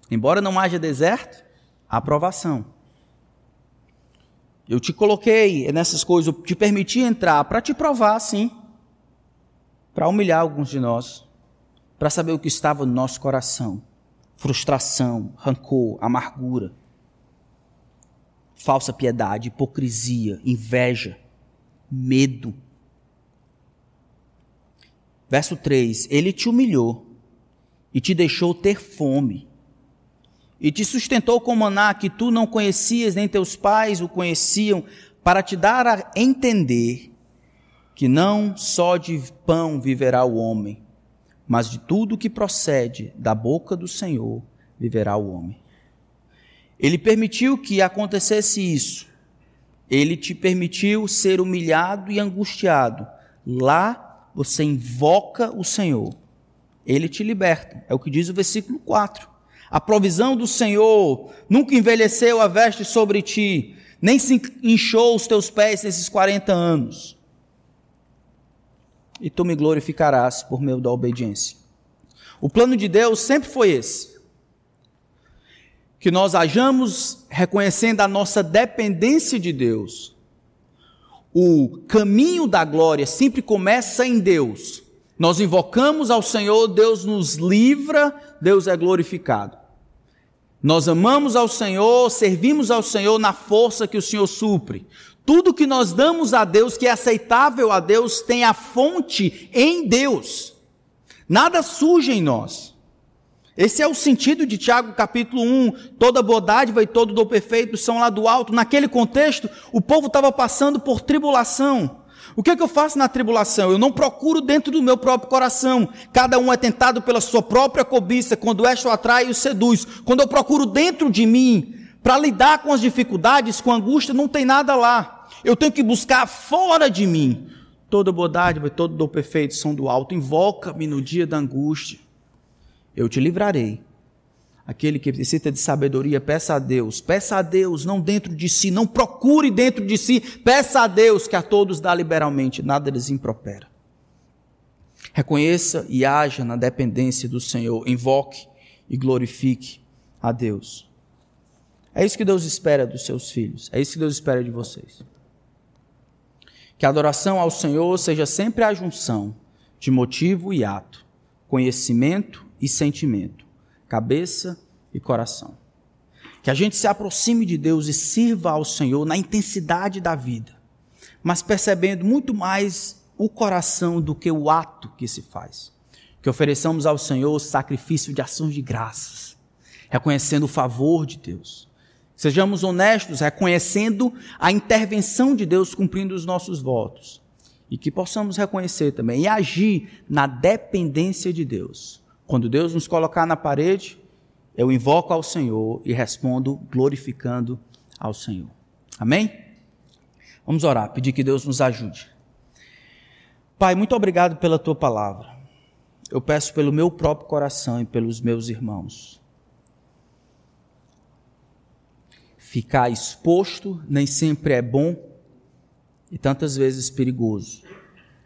embora não haja deserto, há aprovação. Eu te coloquei nessas coisas, eu te permiti entrar para te provar, sim para humilhar alguns de nós, para saber o que estava no nosso coração: frustração, rancor, amargura, falsa piedade, hipocrisia, inveja, medo. Verso 3: Ele te humilhou e te deixou ter fome, e te sustentou com maná que tu não conhecias, nem teus pais o conheciam, para te dar a entender que não só de pão viverá o homem, mas de tudo que procede da boca do Senhor viverá o homem. Ele permitiu que acontecesse isso. Ele te permitiu ser humilhado e angustiado. Lá você invoca o Senhor. Ele te liberta. É o que diz o versículo 4. A provisão do Senhor nunca envelheceu a veste sobre ti, nem se inchou os teus pés nesses 40 anos e tu me glorificarás por meio da obediência. O plano de Deus sempre foi esse: que nós hajamos reconhecendo a nossa dependência de Deus. O caminho da glória sempre começa em Deus. Nós invocamos ao Senhor, Deus nos livra, Deus é glorificado. Nós amamos ao Senhor, servimos ao Senhor na força que o Senhor supre. Tudo que nós damos a Deus, que é aceitável a Deus, tem a fonte em Deus. Nada surge em nós. Esse é o sentido de Tiago capítulo 1. Toda boa dádiva e todo do perfeito são lá do alto. Naquele contexto, o povo estava passando por tribulação. O que, é que eu faço na tribulação? Eu não procuro dentro do meu próprio coração. Cada um é tentado pela sua própria cobiça. Quando esta o atrai, o seduz. Quando eu procuro dentro de mim, para lidar com as dificuldades, com a angústia, não tem nada lá. Eu tenho que buscar fora de mim. Toda bondade, todo do perfeito são do alto. Invoca-me no dia da angústia. Eu te livrarei. Aquele que necessita de sabedoria, peça a Deus. Peça a Deus, não dentro de si. Não procure dentro de si. Peça a Deus que a todos dá liberalmente. Nada lhes impropera. Reconheça e haja na dependência do Senhor. Invoque e glorifique a Deus. É isso que Deus espera dos seus filhos. É isso que Deus espera de vocês. Que a adoração ao Senhor seja sempre a junção de motivo e ato, conhecimento e sentimento, cabeça e coração. Que a gente se aproxime de Deus e sirva ao Senhor na intensidade da vida, mas percebendo muito mais o coração do que o ato que se faz. Que ofereçamos ao Senhor sacrifício de ações de graças, reconhecendo o favor de Deus Sejamos honestos, reconhecendo a intervenção de Deus cumprindo os nossos votos. E que possamos reconhecer também e agir na dependência de Deus. Quando Deus nos colocar na parede, eu invoco ao Senhor e respondo glorificando ao Senhor. Amém? Vamos orar, pedir que Deus nos ajude. Pai, muito obrigado pela tua palavra. Eu peço pelo meu próprio coração e pelos meus irmãos. Ficar exposto nem sempre é bom e tantas vezes perigoso.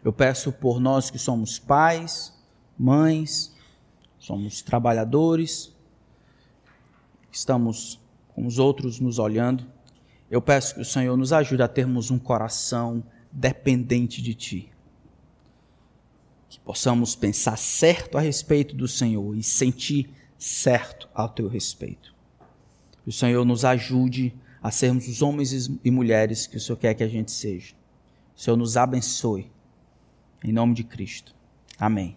Eu peço por nós que somos pais, mães, somos trabalhadores, estamos com os outros nos olhando. Eu peço que o Senhor nos ajude a termos um coração dependente de Ti. Que possamos pensar certo a respeito do Senhor e sentir certo ao Teu respeito. Que o Senhor nos ajude a sermos os homens e mulheres que o Senhor quer que a gente seja. O Senhor nos abençoe. Em nome de Cristo. Amém.